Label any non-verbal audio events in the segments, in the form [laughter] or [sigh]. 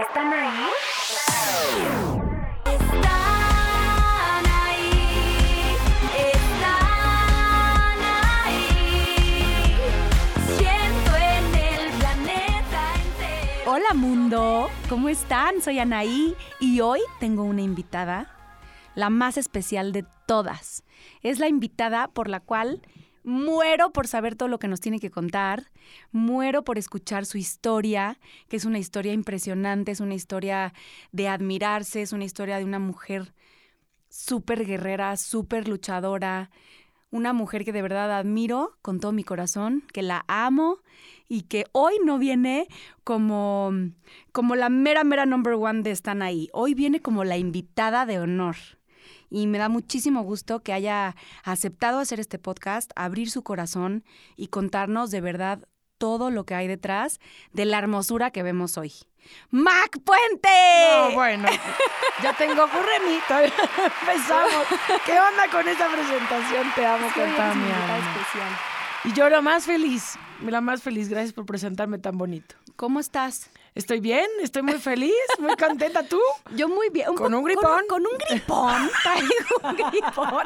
¿Están ahí? Están ahí, están ahí. Siento en el planeta entero. Hola mundo, ¿cómo están? Soy Anaí y hoy tengo una invitada, la más especial de todas. Es la invitada por la cual muero por saber todo lo que nos tiene que contar, muero por escuchar su historia, que es una historia impresionante, es una historia de admirarse, es una historia de una mujer súper guerrera, súper luchadora, una mujer que de verdad admiro con todo mi corazón, que la amo y que hoy no viene como, como la mera, mera number one de Están ahí. Hoy viene como la invitada de honor. Y me da muchísimo gusto que haya aceptado hacer este podcast, abrir su corazón y contarnos de verdad todo lo que hay detrás de la hermosura que vemos hoy. ¡Mac Puente! No, bueno, ya tengo curremito. todavía [laughs] no Empezamos. ¿Qué onda con esta presentación? Te amo, Sí, especial. Y yo la más feliz, la más feliz. Gracias por presentarme tan bonito. ¿Cómo estás? Estoy bien, estoy muy feliz, muy contenta. ¿Tú? [laughs] Yo muy bien. ¿Con un gripón? Con, un gripón. [laughs] Traigo un gripón.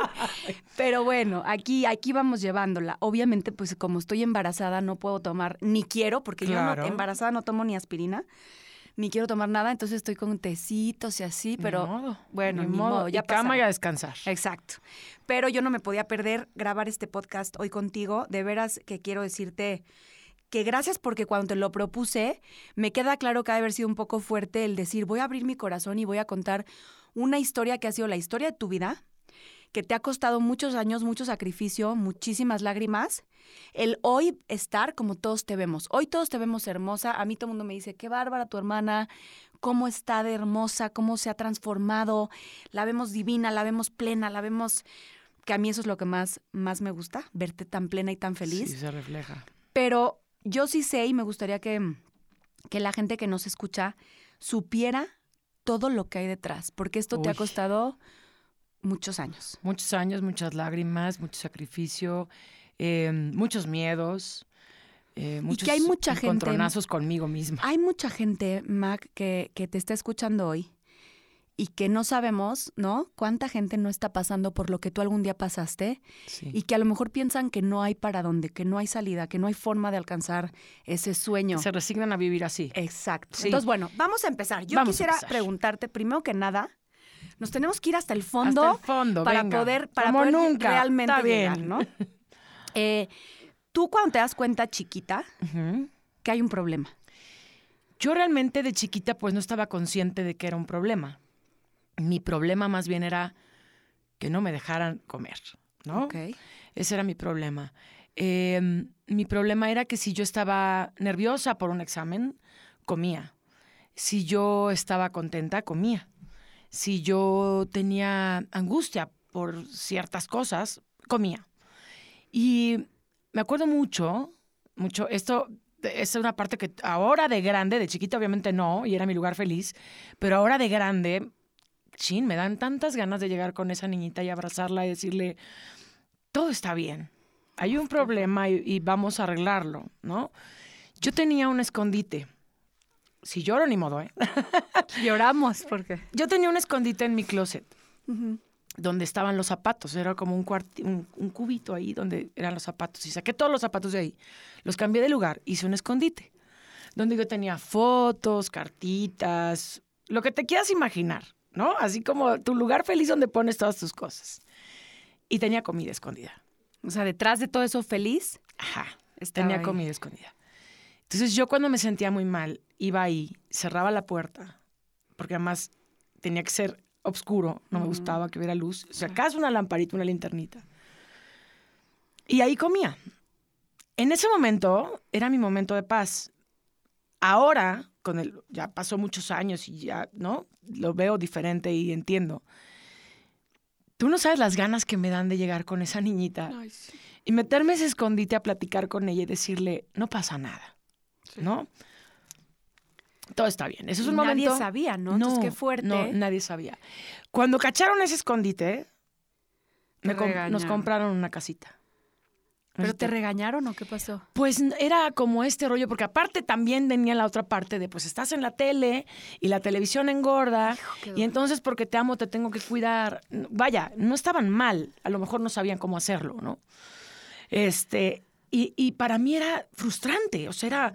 Pero bueno, aquí, aquí vamos llevándola. Obviamente, pues como estoy embarazada, no puedo tomar, ni quiero, porque yo no, embarazada no tomo ni aspirina, ni quiero tomar nada, entonces estoy con tecitos y así, pero Ni modo, bueno, ni ni modo. modo, ya y cama y a descansar. Exacto. Pero yo no me podía perder grabar este podcast hoy contigo. De veras que quiero decirte que gracias porque cuando te lo propuse, me queda claro que ha de haber sido un poco fuerte el decir, voy a abrir mi corazón y voy a contar una historia que ha sido la historia de tu vida, que te ha costado muchos años, mucho sacrificio, muchísimas lágrimas. El hoy estar como todos te vemos. Hoy todos te vemos hermosa. A mí todo el mundo me dice, qué bárbara tu hermana, cómo está de hermosa, cómo se ha transformado. La vemos divina, la vemos plena, la vemos... Que a mí eso es lo que más, más me gusta, verte tan plena y tan feliz. Sí, se refleja. Pero yo sí sé y me gustaría que, que la gente que nos escucha supiera todo lo que hay detrás, porque esto te ha costado muchos años. Muchos años, muchas lágrimas, mucho sacrificio, eh, muchos miedos. eh, muchos que hay mucha gente- encontronazos conmigo misma. Hay mucha gente, Mac, que, que te está escuchando hoy y que no sabemos, ¿no? Cuánta gente no está pasando por lo que tú algún día pasaste Sí. y que a lo mejor piensan que no hay para dónde, que no hay salida, que no hay forma de alcanzar ese sueño. Se resignan a vivir así. Exacto. Sí. Entonces, bueno, vamos a empezar. Yo Vamos quisiera empezar. preguntarte, primero que nada, nos tenemos que ir hasta el fondo, Hasta el fondo, para venga. poder, para Como poder nunca. realmente Está bien. llegar, ¿no? [laughs] Eh, Tú cuando te das cuenta, chiquita, que hay un problema. Yo realmente de chiquita pues no estaba consciente de que era un problema. Mi problema más bien era que no me dejaran comer, ¿no? Ok. Ese era mi problema. Eh, mi problema era que si yo estaba nerviosa por un examen, comía. Si yo estaba contenta, comía. Si yo tenía angustia por ciertas cosas, comía. Y me acuerdo mucho, mucho, esto es una parte que ahora de grande, de chiquita obviamente no, y era mi lugar feliz, pero ahora de grande, chin, me dan tantas ganas de llegar con esa niñita y abrazarla y decirle, todo está bien, hay un problema y, y vamos a arreglarlo, ¿no? Yo tenía un escondite. Si lloro, ni modo, ¿eh? [laughs] Lloramos porque. Yo tenía un escondite en mi closet donde estaban los zapatos. Era como un, un, un cubito ahí donde eran los zapatos. Y saqué todos los zapatos de ahí. Los cambié de lugar. Hice un escondite. Donde yo tenía fotos, cartitas, lo que te quieras imaginar, ¿no? Así como tu lugar feliz donde pones todas tus cosas. Y tenía comida escondida. O sea, detrás de todo eso feliz, Ajá. Tenía ahí. comida escondida. Entonces yo cuando me sentía muy mal, iba ahí, cerraba la puerta, porque además tenía que ser oscuro, no me gustaba que hubiera luz. O sea, acaso una lamparita, una linternita. Y ahí comía. En ese momento era mi momento de paz. Ahora, con el, ya pasó muchos años y ya, ¿no? Lo veo diferente y entiendo. Tú no sabes las ganas que me dan de llegar con esa niñita y meterme ese escondite a platicar con ella y decirle, no pasa nada, ¿no? Todo está bien. Eso es un Nadie momento. sabía, ¿no? Entonces, qué fuerte. No, nadie sabía. Cuando cacharon ese escondite, me nos compraron una casita. ¿Pero te regañaron o qué pasó? Pues era como este rollo, porque aparte también tenía la otra parte de, pues estás en la tele y la televisión engorda, y entonces porque te amo te tengo que cuidar. Vaya, no estaban mal, a lo mejor no sabían cómo hacerlo, ¿no? Este, y, y para mí era frustrante, o sea, era,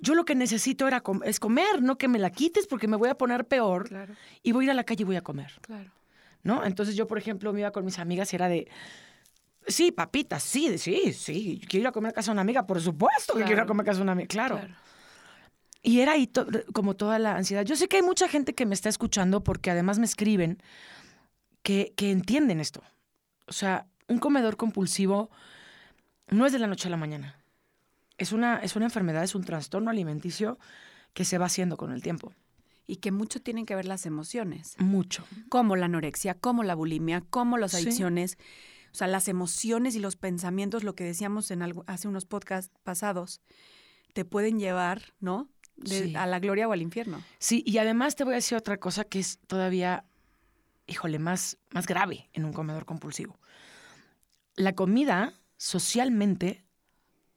yo lo que necesito era com- es comer, no que me la quites porque me voy a poner peor Claro, y voy a ir a la calle y voy a comer. claro. ¿no? Entonces yo, por ejemplo, me iba con mis amigas y era de, sí, papitas, sí, sí, sí, quiero ir a comer a casa de una amiga, por supuesto que quiero ir a comer a casa de una amiga, claro. Y era ahí to- como toda la ansiedad. Yo sé que hay mucha gente que me está escuchando porque además me escriben que, que entienden esto. O sea, un comedor compulsivo no es de la noche a la mañana. Es una, es una enfermedad, es un trastorno alimenticio que se va haciendo con el tiempo. Y que mucho tienen que ver las emociones. Mucho. Como la anorexia, como la bulimia, como las Sí. O sea, las emociones y los pensamientos, lo que decíamos en algo, hace unos podcasts pasados, te pueden llevar, ¿no? De- Sí. A la gloria o al infierno. Sí, y además te voy a decir otra cosa que es todavía, híjole, más, más grave en un comedor compulsivo. La comida socialmente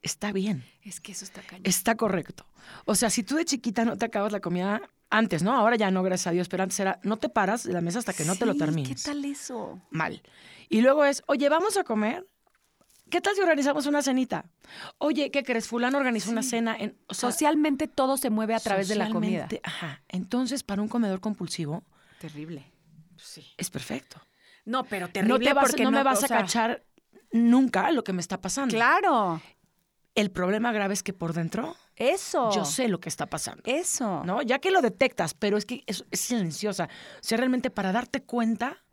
está bien, Es que eso está cañón. está correcto. O sea, si tú de chiquita no te acabas la comida antes, ¿no? Ahora ya no, gracias a Dios, pero antes era, no te paras de la mesa hasta que no te lo termines. ¿Qué tal eso? Mal. Y luego es, oye, vamos a comer. ¿Qué tal si organizamos una cenita? Oye, ¿qué crees? Fulano organizó una cena en... O sea, Socialmente todo se mueve a través de la comida. Ajá. Entonces, para un comedor compulsivo, Terrible. Sí. es perfecto. No, pero no terrible te vas, porque no, me vas o a cachar nunca lo que me está pasando. Claro. El problema grave es que por dentro Eso. yo sé lo que está pasando. Eso. ¿No? Ya que lo detectas, pero es que es, es silenciosa. O sea, realmente para darte cuenta,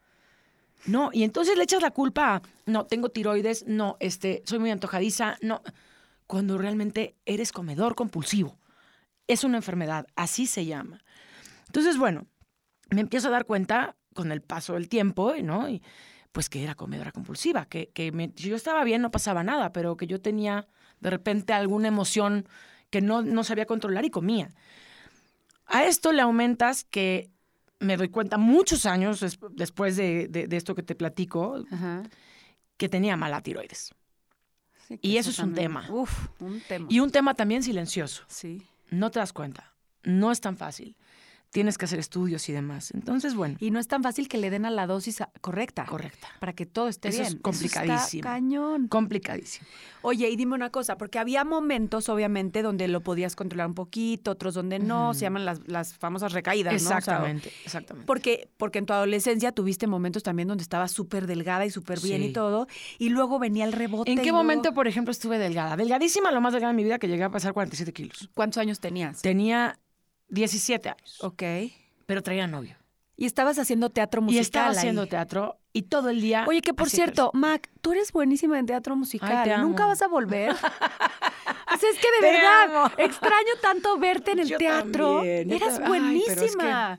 no. Y entonces le echas la culpa a, no, tengo tiroides, no, este, soy muy antojadiza, no. Cuando realmente eres comedor compulsivo. Es una enfermedad, así se llama. Entonces, bueno, me empiezo a dar cuenta con el paso del tiempo, ¿no? Y pues que era comedora compulsiva, que, que me- yo estaba bien no pasaba nada, pero que yo tenía de repente alguna emoción que no, no sabía controlar y comía. A esto le aumentas que me doy cuenta muchos años des- después de, de- de esto que te platico, Ajá. que tenía mala tiroides. Sí, Y eso es un tema. Uf, un tema. Y un tema también silencioso. Sí. No te das cuenta. No es tan fácil. Tienes que hacer estudios y demás. Entonces, bueno, Y no es tan fácil que le den a la dosis correcta. correcta. Para que todo esté Eso es bien. está complicadísimo. cañón. Complicadísimo. Oye, y dime una cosa, porque había momentos, obviamente, donde lo podías controlar un poquito, otros donde no, se llaman las, las famosas recaídas, ¿no? O sea, Exactamente, exactamente. porque, porque en tu adolescencia tuviste momentos también donde estabas súper delgada y súper bien y todo, y luego venía el rebote. ¿En qué luego- momento, por ejemplo, estuve delgada? Delgadísima, lo más delgada de mi vida, que llegué a pasar 47 kilos. ¿Cuántos años tenías? Tenía 17 años, Ok. pero traía novio. Y estabas haciendo teatro musical. y estaba ahí. haciendo teatro y todo el día. Oye, que por cierto, Mac, tú eres buenísima en teatro musical. te. ¿Nunca vas a volver? [laughs] o sea, es que de Te verdad, amo. extraño tanto verte en el Yo teatro. también, Eras tam- Ay, pero es que- buenísima.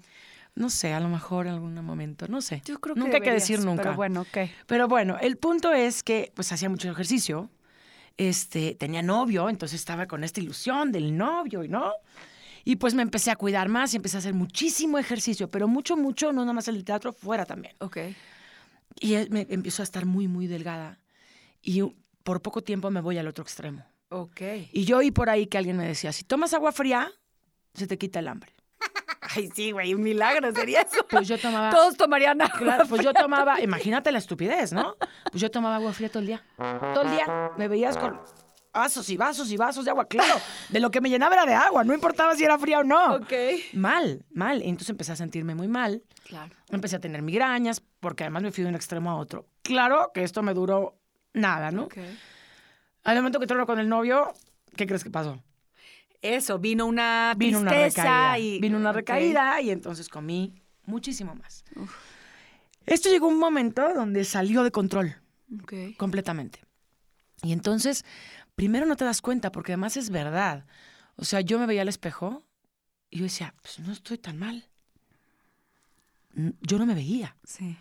No sé, a lo mejor en algún momento, no sé. Yo creo que nunca hay que decir nunca. Pero bueno, ok. Pero bueno, el punto es que pues hacía mucho ejercicio. Este, tenía novio, entonces estaba con esta ilusión del novio y no. Y pues me empecé a cuidar más y empecé a hacer muchísimo ejercicio, pero mucho, mucho, no nada más en el teatro, fuera también. Ok. Y me empezó a estar muy, muy delgada. Y por poco tiempo me voy al otro extremo. Ok. Y yo oí por ahí que alguien me decía, si tomas agua fría, se te quita el hambre. [laughs] Ay, sí, güey, un milagro sería eso. Pues yo tomaba... Todos tomarían agua. Claro, pues yo tomaba, imagínate la estupidez, ¿no? Pues yo tomaba agua fría todo el día. Todo el día me veías con vasos y vasos y vasos de agua, claro. De lo que me llenaba era de agua, no importaba si era fría o no. Ok. Mal, mal. Y entonces empecé a sentirme muy mal. Claro. Empecé a tener migrañas, porque además me fui de un extremo a otro. Claro que esto me duró nada, ¿no? Ok. Al momento que trono con el novio, ¿qué crees que pasó? Eso, vino una Vino una recaída. y... Vino una recaída y entonces comí muchísimo más. Esto llegó un momento donde salió de control. Ok. completamente. Y entonces, primero no te das cuenta, porque además es verdad. O sea, yo me veía al espejo y yo decía, pues no estoy tan mal. Yo no me veía, Sí.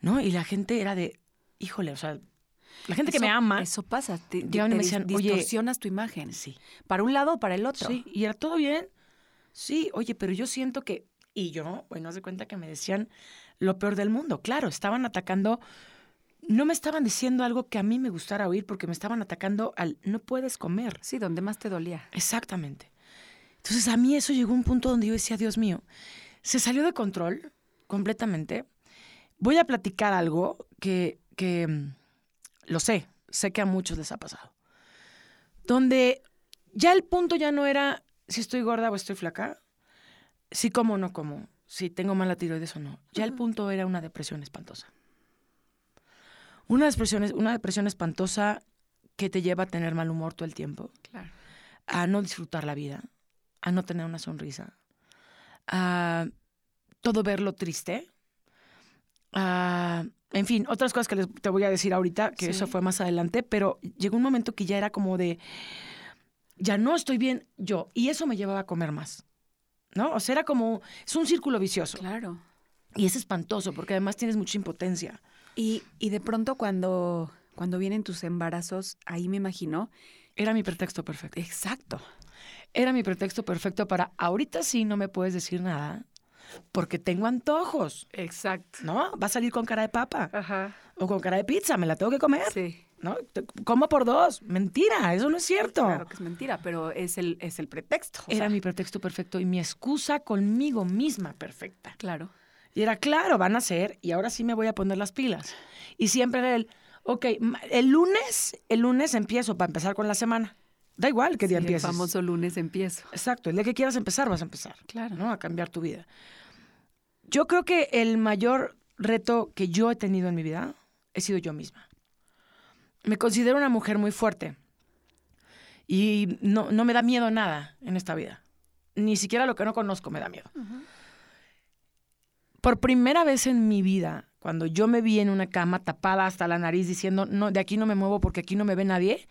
¿no? Y la gente era de, híjole, o sea, la gente que me ama. Eso pasa. Te, te me decían, "Oye". distorsionas tu imagen. Sí, Para un lado o para el otro. sí. Y era todo bien. Sí, oye, pero yo siento que. Y yo, bueno, haz de cuenta que me decían lo peor del mundo. Claro, estaban atacando no me estaban diciendo algo que a mí me gustara oír porque me estaban atacando al no puedes comer. Sí, donde más te dolía. Exactamente. Entonces a mí eso llegó a un punto donde yo decía, Dios mío, se salió de control completamente. Voy a platicar algo que, que mm, lo sé, sé que a muchos les ha pasado. Donde ya el punto ya no era si estoy gorda o estoy flaca, si como o no como, si tengo mala tiroides o no. Ya el punto era una depresión espantosa. Una depresión, una depresión espantosa que te lleva a tener mal humor todo el tiempo Claro. a no disfrutar la vida, a no tener una sonrisa, a todo verlo triste, a, en fin, otras cosas que les, te voy a decir ahorita, que Sí. eso fue más adelante, pero llegó un momento que ya era como de, ya no estoy bien yo, y eso me llevaba a comer más, ¿no? O sea, era como, es un círculo vicioso, Claro. y es espantoso, porque además tienes mucha impotencia. Y, y de pronto cuando, cuando vienen tus embarazos, ahí me imagino. Era mi pretexto perfecto. Exacto. Era mi pretexto perfecto para, ahorita sí no me puedes decir nada, porque tengo antojos. Exacto. ¿no? Va a salir con cara de papa Ajá. o con cara de pizza, me la tengo que comer, Sí. ¿no? Como por dos. Mentira, eso no es cierto. Claro que es mentira, pero es el, es el pretexto. Era sea, mi pretexto perfecto y mi excusa conmigo misma perfecta. Claro. Y era, claro, van a ser y ahora sí me voy a poner las pilas. Y siempre era el, ok, el lunes, el lunes empiezo para empezar con la semana. Da igual qué día Sí, el empieces. famoso lunes empiezo. Exacto, el día que quieras empezar vas a empezar. Claro. ¿no? A cambiar tu vida. Yo creo que el mayor reto que yo he tenido en mi vida he sido yo misma. Me considero una mujer muy fuerte y no, no me da miedo nada en esta vida. Ni siquiera lo que no conozco me da miedo. Por primera vez en mi vida, cuando yo me vi en una cama tapada hasta la nariz diciendo, no, de aquí no me muevo porque aquí no me ve nadie,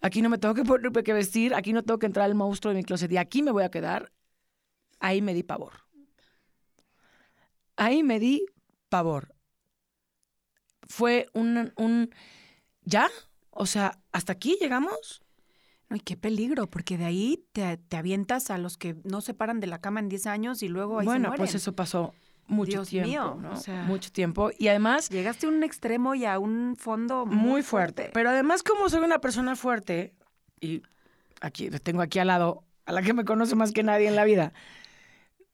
aquí no me tengo que, poner- que vestir, aquí no tengo que entrar el monstruo de mi closet y aquí me voy a quedar, ahí me di pavor. Ahí me di pavor. Fue un, un ¿ya? O sea, ¿hasta aquí llegamos? Ay, qué peligro, porque de ahí te, te avientas a los que no se paran de la cama en 10 años y luego ahí se bueno, mueren. pues eso pasó mucho Dios tiempo, mío, ¿no? o sea- Mucho tiempo. Y además, Llegaste a un extremo y a un fondo muy, muy fuerte. Pero además, como soy una persona fuerte, y aquí tengo aquí al lado a la que me conoce más que nadie en la vida,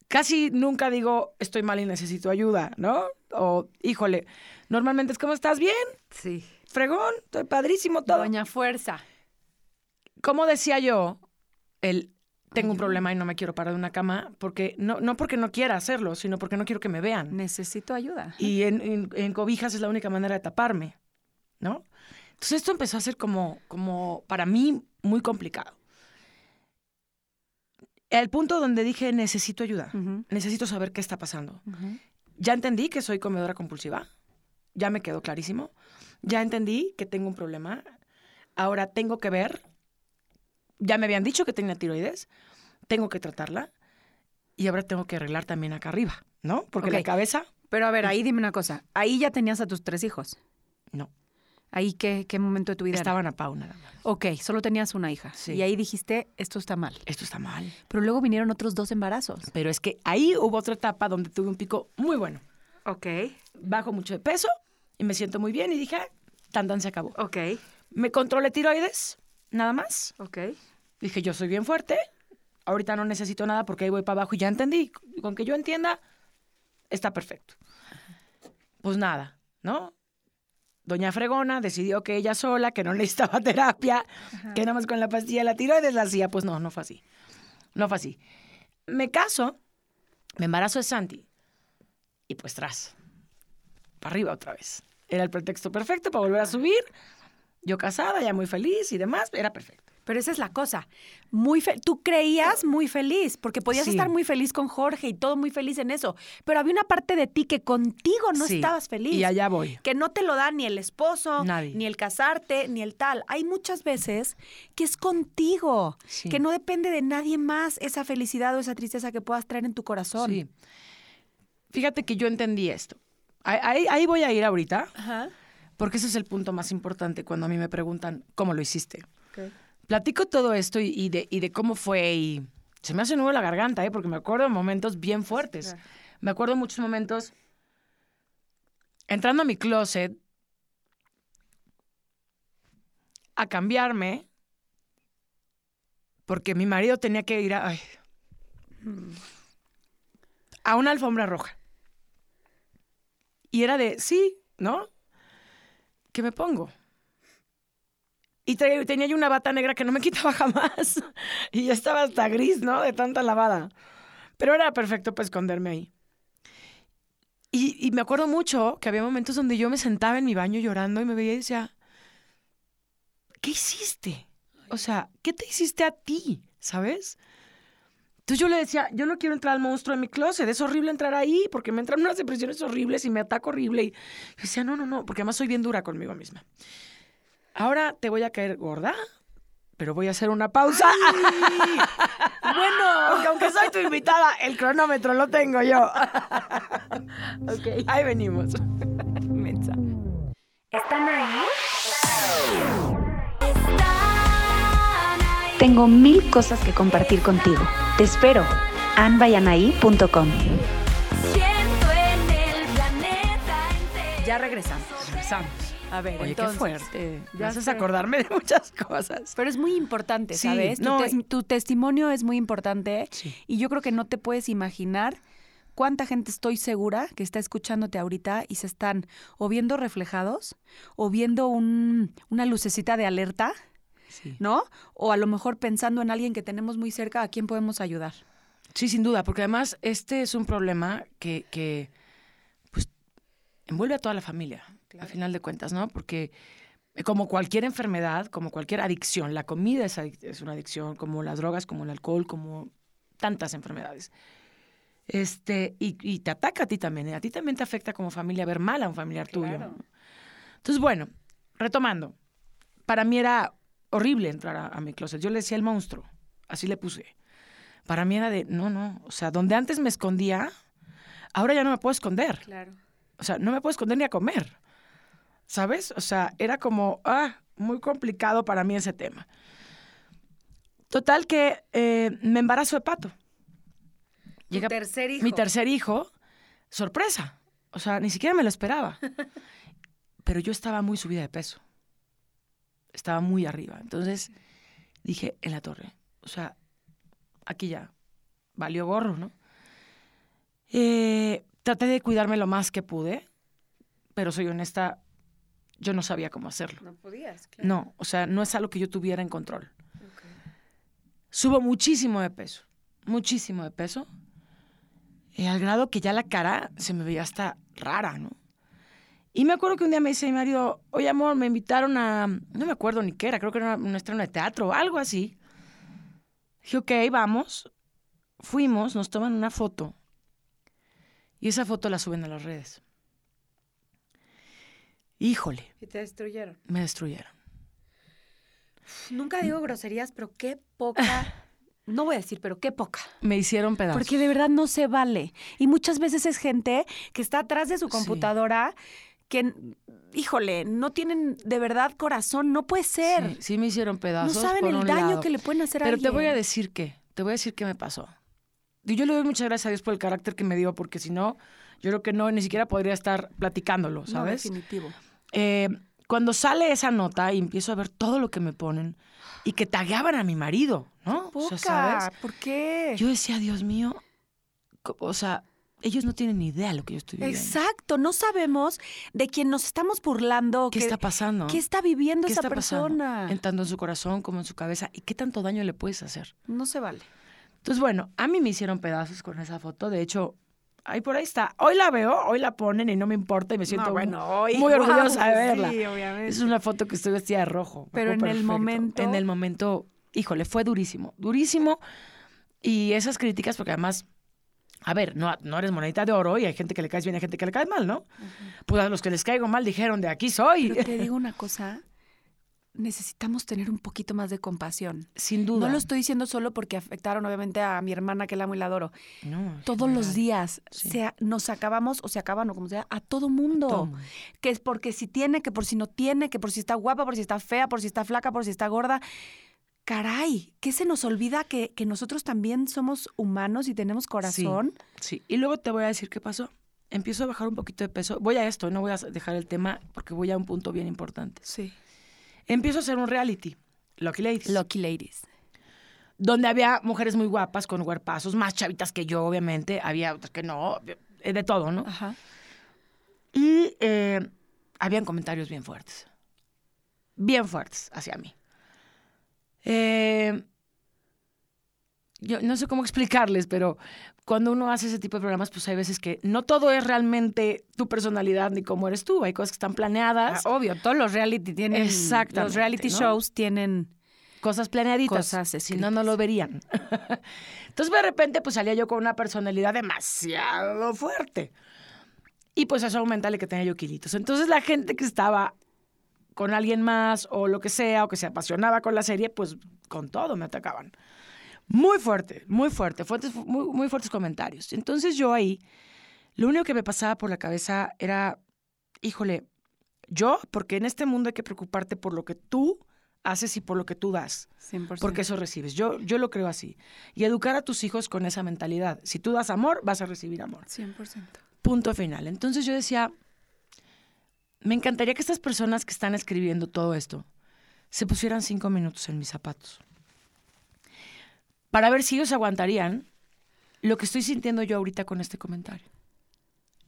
casi nunca digo estoy mal y necesito ayuda, ¿no? O, híjole, normalmente es como estás bien, Sí. fregón, estoy padrísimo todo. Doña Fuerza. Como decía yo, el tengo un problema y no me quiero parar de una cama, porque no, no porque no quiera hacerlo, sino porque no quiero que me vean. Necesito ayuda. Y en, en- en cobijas es la única manera de taparme, ¿no? Entonces esto empezó a ser como, como para mí muy complicado. El punto donde dije, necesito ayuda, Ujú, necesito saber qué está pasando. ujú. Ya entendí que soy comedora compulsiva, ya me quedó clarísimo. Ya entendí que tengo un problema. Ahora tengo que ver, ya me habían dicho que tenía tiroides, tengo que tratarla y ahora tengo que arreglar también acá arriba, ¿no? Porque la cabeza, Pero a ver, ahí dime una cosa. Ahí ya tenías a tus tres hijos. no. ¿Ahí qué, qué momento de tu vida era? Estaban a pau nada más. Ok, solo tenías una hija. Sí. Y ahí dijiste, esto está mal. Esto está mal. Pero luego vinieron otros dos embarazos. Pero es que ahí hubo otra etapa donde tuve un pico muy bueno. Ok. Bajo mucho de peso y me siento muy bien y dije, "Ah, tan tan se acabó. Ok. Me controlé tiroides, nada más. Ok. Dije, yo soy bien fuerte, ahorita no necesito nada porque ahí voy para abajo y ya entendí. Con que yo entienda, está perfecto. Pues nada, ¿no? Doña Fregona decidió que ella sola, que no [laughs] necesitaba terapia, que nada más con la pastilla la tiroides la hacía. Pues no, no fue así. No fue así. Me caso, me embarazo de Santi y pues tras, para arriba otra vez. Era el pretexto perfecto para volver a subir. Yo casada, ya muy feliz y demás, era perfecto. Pero esa es la cosa. Muy fe- Tú creías muy feliz, porque podías Sí. estar muy feliz con Jorge y todo muy feliz en eso. Pero había una parte de ti que contigo no Sí, estabas feliz. Y allá voy. Que no te lo da ni el esposo, Nadie. ni el casarte, ni el tal. Hay muchas veces que es contigo, Sí. que no depende de nadie más esa felicidad o esa tristeza que puedas traer en tu corazón. Sí. Fíjate que yo entendí esto. Ahí, ahí- ahí voy a ir ahorita, Ajá. porque ese es el punto más importante cuando a mí me preguntan cómo lo hiciste. Platico todo esto y, y de, y de cómo fue y se me hace nudo la garganta, ¿eh? porque me acuerdo de momentos bien fuertes. Claro. Me acuerdo muchos momentos entrando a mi closet, a cambiarme porque mi marido tenía que ir a, ay, a una alfombra roja. Y era de, sí, ¿no? ¿Qué me pongo? Y tenía yo una bata negra que no me [laughs] quitaba jamás. Y ya estaba hasta gris, ¿no? De tanta lavada. Pero era perfecto para esconderme ahí. Y, y me acuerdo mucho que había momentos donde yo me sentaba en mi baño llorando y me veía y decía, ¿qué hiciste? O sea, ¿qué te hiciste a ti? ¿Sabes? Entonces yo le decía, yo no quiero entrar al monstruo de mi closet, es horrible entrar ahí porque me entran unas depresiones horribles y me ataco horrible. Y yo decía, no, no, no, porque además soy bien dura conmigo misma. Ahora te voy a caer gorda, pero voy a hacer una pausa. [laughs] bueno, porque aunque soy tu invitada, el cronómetro lo tengo yo. [laughs] ok, ahí venimos. [laughs] Mensa. ¿Están ahí? Están ahí. Tengo mil cosas que compartir contigo. Te espero. anbayanaí.com Siento en el planeta entero. Ya regresamos. Regresamos. A ver, Oye, entonces, qué fuerte. Me ya haces acordarme de muchas cosas. Pero es muy importante, Sí, ¿sabes? Tu no, testimonio es muy importante Sí. y yo creo que no te puedes imaginar cuánta gente estoy segura que está escuchándote ahorita y se están o viendo reflejados o viendo un- una lucecita de alerta, Sí. ¿no? O a lo mejor pensando en alguien que tenemos muy cerca a quien podemos ayudar. Sí, sin duda, porque además este es un problema que, que, pues, envuelve a toda la familia, a final de cuentas, ¿no? Porque eh, como cualquier enfermedad, como cualquier adicción, la comida es, adic- es una adicción, como las drogas, como el alcohol, como tantas enfermedades. Este, y, y te ataca a ti también, ¿eh? a ti también te afecta como familia ver mal a un familiar tuyo. Entonces, bueno, retomando, para mí era horrible entrar a, a mi closet. Yo le decía el monstruo, así le puse. Para mí era de, no, no, o sea, donde antes me escondía, ahora ya no me puedo esconder. Claro. O sea, no me puedo esconder ni a comer. ¿Sabes? O sea, era como, ah, muy complicado para mí ese tema. Total que eh, me embarazo de pato. Llega tercer hijo. mi tercer hijo, sorpresa. O sea, ni siquiera me lo esperaba. [laughs] Pero yo estaba muy subida de peso. Estaba muy arriba. Entonces dije, en la torre. O sea, aquí ya. Valió gorro, ¿no? Eh, traté de cuidarme lo más que pude, pero soy honesta, yo no sabía cómo hacerlo. No podías, No, o sea, no es algo que yo tuviera en control. Subo muchísimo de peso, muchísimo de peso, eh, al grado que ya la cara se me veía hasta rara, ¿no? Y me acuerdo que un día me dice mi marido, oye amor, me invitaron a, no me acuerdo ni qué era, creo que era un estreno de teatro o algo así. Dije, ok, vamos. Fuimos, nos toman una foto y esa foto la suben a las redes. Híjole, Y te destruyeron. me destruyeron. Nunca digo groserías, pero qué poca. [laughs] No voy a decir, pero qué poca. Me hicieron pedazos. Porque de verdad no se vale. Y muchas veces es gente que está atrás de su Sí. computadora que, híjole, no tienen de verdad corazón. No puede ser. Sí, sí me hicieron no pedazos. saben por el daño lado. que le pueden hacer a Pero te voy a decir qué. Te voy a decir qué me pasó. Y yo le doy muchas gracias a Dios por el carácter que me dio, porque si no, yo creo que no, ni siquiera podría estar platicándolo, No, ¿sabes? definitivo. Eh, cuando sale esa nota y empiezo a ver todo lo que me ponen y que tagueaban a mi marido, ¿no? Poca. O sea, ¿sabes? ¿Por qué? Yo decía, Dios mío, o sea, ellos no tienen ni idea de lo que yo estoy viviendo. Exacto. No sabemos de quién nos estamos burlando. ¿Qué que- está pasando? ¿Qué está viviendo ¿Qué esa está pasando? persona? En tanto en su corazón como en su cabeza. ¿Y qué tanto daño le puedes hacer? No se vale. Entonces, bueno, a mí me hicieron pedazos con esa foto. De hecho, ahí por ahí está. Hoy la veo, hoy la ponen y no me importa y me siento muy- hoy, muy [laughs] orgullosa de verla. Sí, obviamente. Es una foto que estoy vestida de rojo. Pero en el momento- En el momento, híjole, fue durísimo, durísimo. Y esas críticas, porque además, a ver, no, no eres monedita de oro y hay gente que le caes bien y hay gente que le cae mal, ¿no? Pues a los que les caigo mal dijeron, de aquí soy. Pero te [laughs] digo una cosa. Necesitamos tener un poquito más de compasión. Sin duda. No lo estoy diciendo solo porque afectaron obviamente a mi hermana que la amo y la adoro. No, Todos los días Sí. se- nos acabamos o se acaban o como sea a todo mundo. Que es porque si tiene, que por si no tiene, que por si está guapa, por si está fea, por si está flaca, por si está gorda. Caray, ¿qué se nos olvida que, que nosotros también somos humanos y tenemos corazón? Sí, y luego te voy a decir qué pasó. Empiezo a bajar un poquito de peso. Voy a esto, no voy a dejar el tema porque voy a un punto bien importante. Sí. Empiezo a hacer un reality, Lucky Ladies, Lucky Ladies. donde había mujeres muy guapas con cuerpazos, más chavitas que yo, obviamente, había otras que no, eh, de todo, ¿no? Ajá. Y eh, habían comentarios bien fuertes. Bien fuertes hacia mí. Eh, yo no sé cómo explicarles, pero cuando uno hace ese tipo de programas, pues hay veces que no todo es realmente tu personalidad ni cómo eres tú. Hay cosas que están planeadas, Ah, obvio, todos los reality tienen. Exactamente, Los reality ¿no? shows tienen. cosas planeaditas. Cosas si no, no lo verían. [laughs] Entonces, de repente, pues salía yo con una personalidad demasiado fuerte. Y pues eso aumenta el que tenía yo kilitos. Entonces, la gente que estaba con alguien más o lo que sea, o que se apasionaba con la serie, pues con todo me atacaban. Muy fuerte, muy fuerte, fuertes, muy, muy fuertes comentarios. Entonces yo ahí, lo único que me pasaba por la cabeza era, híjole, yo, porque en este mundo hay que preocuparte por lo que tú haces y por lo que tú das, 100%. porque eso recibes. Yo, yo lo creo así. Y educar a tus hijos con esa mentalidad. Si tú das amor, vas a recibir amor. 100%. Punto final. Entonces yo decía, me encantaría que estas personas que están escribiendo todo esto se pusieran cinco minutos en mis zapatos. Para ver si ellos aguantarían lo que estoy sintiendo yo ahorita con este comentario.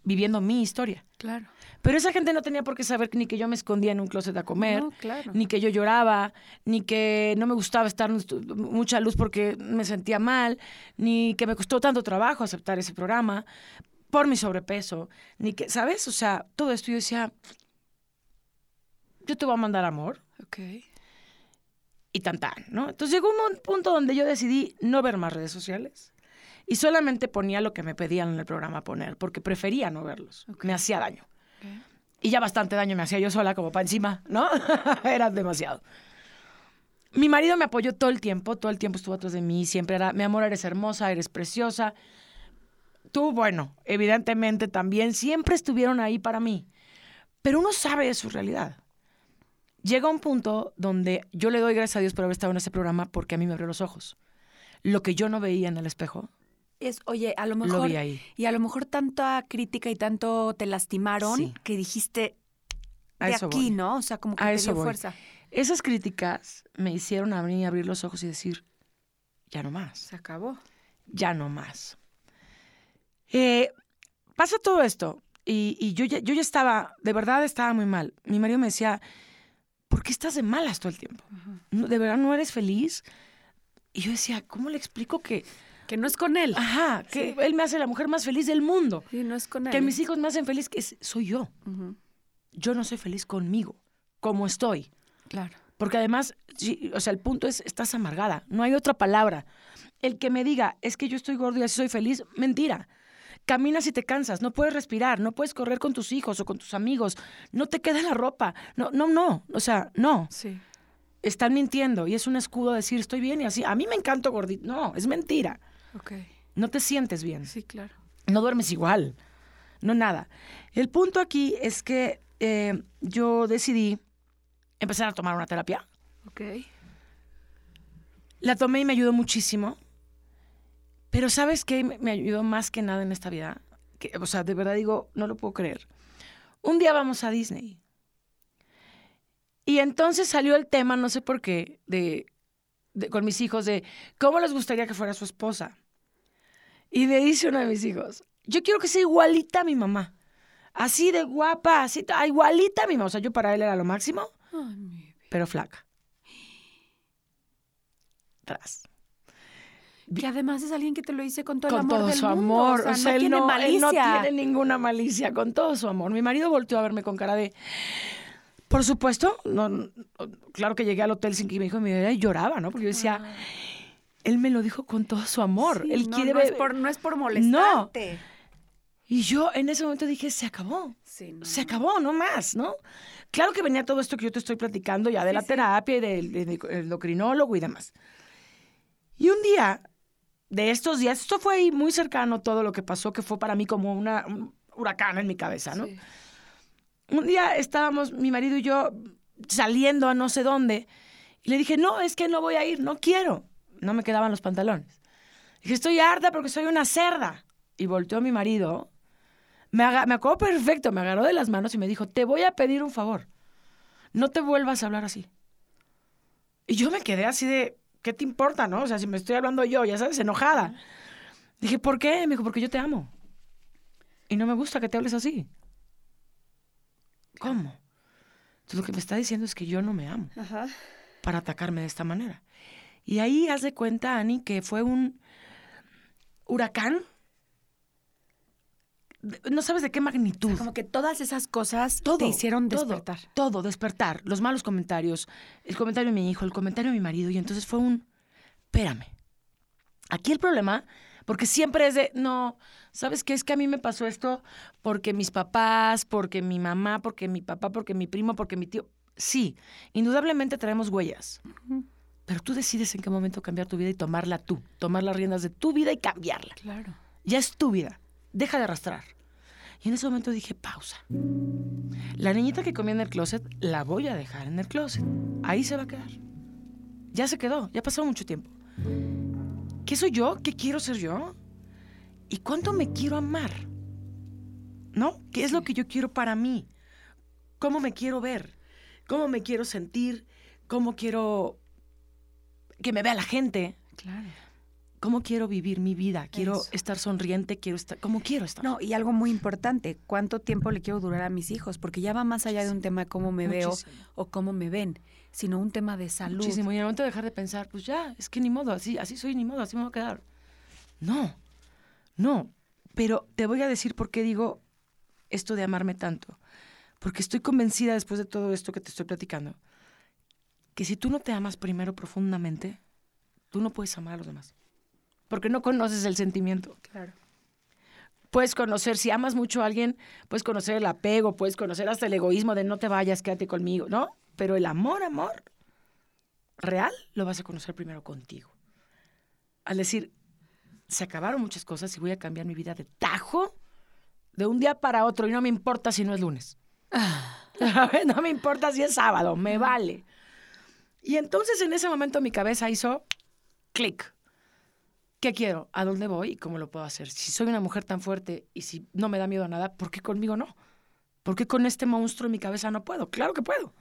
Viviendo mi historia. Claro. Pero esa gente no tenía por qué saber ni que yo me escondía en un closet a comer, No, claro. ni que yo lloraba, ni que no me gustaba estar mucha luz porque me sentía mal, ni que me costó tanto trabajo aceptar ese programa por mi sobrepeso, ni que, ¿sabes? O sea, todo esto yo decía, yo te voy a mandar amor Ok. Y tan tan, ¿no? Entonces llegó un punto donde yo decidí no ver más redes sociales y solamente ponía lo que me pedían en el programa poner, porque prefería no verlos, me hacía daño. Y ya bastante daño me hacía yo sola como para encima, ¿no? [laughs] era demasiado. Mi marido me apoyó todo el tiempo, todo el tiempo estuvo atrás de mí, siempre era, mi amor, eres hermosa, eres preciosa. Tú, bueno, evidentemente también, siempre estuvieron ahí para mí. Pero uno sabe de su realidad. Llega un punto donde yo le doy gracias a Dios por haber estado en ese programa porque a mí me abrió los ojos. Lo que yo no veía en el espejo, Es, oye, a lo lo mejor. vi ahí. Y a lo mejor tanta crítica y tanto te lastimaron Sí. que dijiste A de eso aquí, voy. ¿no? O sea, como que A te eso dio voy. fuerza. Esas críticas me hicieron a mí abrir los ojos y decir, ya no más. Se acabó. ya no más. Eh, pasa todo esto y, y yo, ya, yo ya estaba, de verdad estaba muy mal. Mi marido me decía, ¿por qué estás de malas todo el tiempo? No, ¿De verdad no eres feliz? Y yo decía, ¿cómo le explico que, Que no es con él. ajá, que Sí. él me hace la mujer más feliz del mundo? Sí, no es con él. Que mis hijos me hacen feliz, que es- soy yo. Yo no soy feliz conmigo, como estoy. Claro. Porque además, o sea, el punto es, estás amargada, no hay otra palabra. El que me diga, es que yo estoy gordo y así soy feliz, mentira. Caminas y te cansas, no puedes respirar, no puedes correr con tus hijos o con tus amigos, no te queda la ropa. No, no, no, o sea, no. Sí. Están mintiendo y es un escudo decir, estoy bien y así. A mí me encanta gordito. No, es mentira. Ok. No te sientes bien Sí, claro. no duermes igual, no nada. El punto aquí es que eh, yo decidí empezar a tomar una terapia. Ok. La tomé y me ayudó muchísimo. Pero ¿sabes qué me ayudó más que nada en esta vida? Que, o sea, de verdad digo, no lo puedo creer. Un día vamos a Disney. Y entonces salió el tema, no sé por qué, de, de- con mis hijos, de cómo les gustaría que fuera su esposa. Y me dice uno de mis hijos, yo quiero que sea igualita a mi mamá. Así de guapa, así, igualita a mi mamá. O sea, yo para él era lo máximo, Ay, pero flaca. Tras. Que además es alguien que te lo dice con todo el con amor todo del su mundo, amor. O sea, O sea, no él, tiene no, él malicia. no tiene ninguna malicia, con todo su amor. Mi marido volteó a verme con cara de. Por supuesto, no, no, claro que llegué al hotel sin que me dijo mi vida y lloraba, ¿no? Porque yo decía, él me lo dijo con todo su amor. Sí, él no, quiere no es por, no es por molestarte. Y yo en ese momento dije, se acabó. Sí. Se acabó, no más, ¿no? Claro que venía todo esto que yo te estoy platicando ya de la terapia y del, del endocrinólogo y demás. Y un día, de estos días, esto fue ahí muy cercano todo lo que pasó, que fue para mí como una, un huracán en mi cabeza, ¿no? Sí. Un día estábamos mi marido y yo saliendo a no sé dónde y le dije, no, es que no voy a ir, no quiero. No me quedaban los pantalones. Dije, estoy harta porque soy una cerda. Y volteó mi marido, me, me acuerdo perfecto, me agarró de las manos y me dijo, te voy a pedir un favor. No te vuelvas a hablar así. Y yo me quedé así de, ¿qué te importa, no? O sea, si me estoy hablando yo, ya sabes, enojada. Dije, ¿por qué? Me dijo, porque yo te amo. Y no me gusta que te hables así. ¿Cómo? Entonces lo que me está diciendo es que yo no me amo Ajá. para atacarme de esta manera. Y ahí haz de cuenta, Ani, que fue un huracán. No sabes de qué magnitud. Como que todas esas cosas Todo, te hicieron despertar. Todo, despertar. Los malos comentarios, el comentario de mi hijo, el comentario de mi marido. Y entonces fue un, espérame. Aquí el problema, porque siempre es de, no, ¿sabes qué? Es que a mí me pasó esto porque mis papás, porque mi mamá, porque mi papá, porque mi primo, porque mi tío. Sí, indudablemente traemos huellas. Pero tú decides en qué momento cambiar tu vida y tomarla tú, tomar las riendas de tu vida y cambiarla. Claro. Ya es tu vida. Deja de arrastrar. Y en ese momento dije, pausa. La niñita que comía en el closet, la voy a dejar en el closet. Ahí se va a quedar. Ya se quedó, ya pasó mucho tiempo. ¿Qué soy yo? ¿Qué quiero ser yo? ¿Y cuánto me quiero amar? ¿No? ¿Qué es lo que yo quiero para mí? ¿Cómo me quiero ver? ¿Cómo me quiero sentir? ¿Cómo quiero que me vea la gente? Claro. ¿Cómo quiero vivir mi vida? Quiero Eso. estar sonriente, quiero estar... ¿Cómo quiero estar? No, y algo muy importante, ¿cuánto tiempo le quiero durar a mis hijos? Porque ya va más allá de un tema de cómo me veo o cómo me ven, sino un tema de salud. Muchísimo. Y el momento de dejar de pensar, pues ya, es que ni modo, así, así soy, ni modo, así me voy a quedar. No, no. Pero te voy a decir por qué digo esto de amarme tanto. Porque estoy convencida después de todo esto que te estoy platicando, que si tú no te amas primero profundamente, tú no puedes amar a los demás. Porque no conoces el sentimiento. Claro. puedes conocer, si amas mucho a alguien, puedes conocer el apego, puedes conocer hasta el egoísmo de no te vayas, quédate conmigo, ¿no? Pero el amor, amor, real, lo vas a conocer primero contigo. Al decir, se acabaron muchas cosas y voy a cambiar mi vida de tajo de un día para otro y no me importa si no es lunes. [laughs] no me importa si es sábado, me vale. Y entonces en ese momento mi cabeza hizo clic. ¿Qué quiero? ¿A dónde voy? ¿Y cómo lo puedo hacer? Si soy una mujer tan fuerte y si no me da miedo a nada, ¿por qué conmigo no? ¿Por qué con este monstruo en mi cabeza no puedo? Claro que puedo.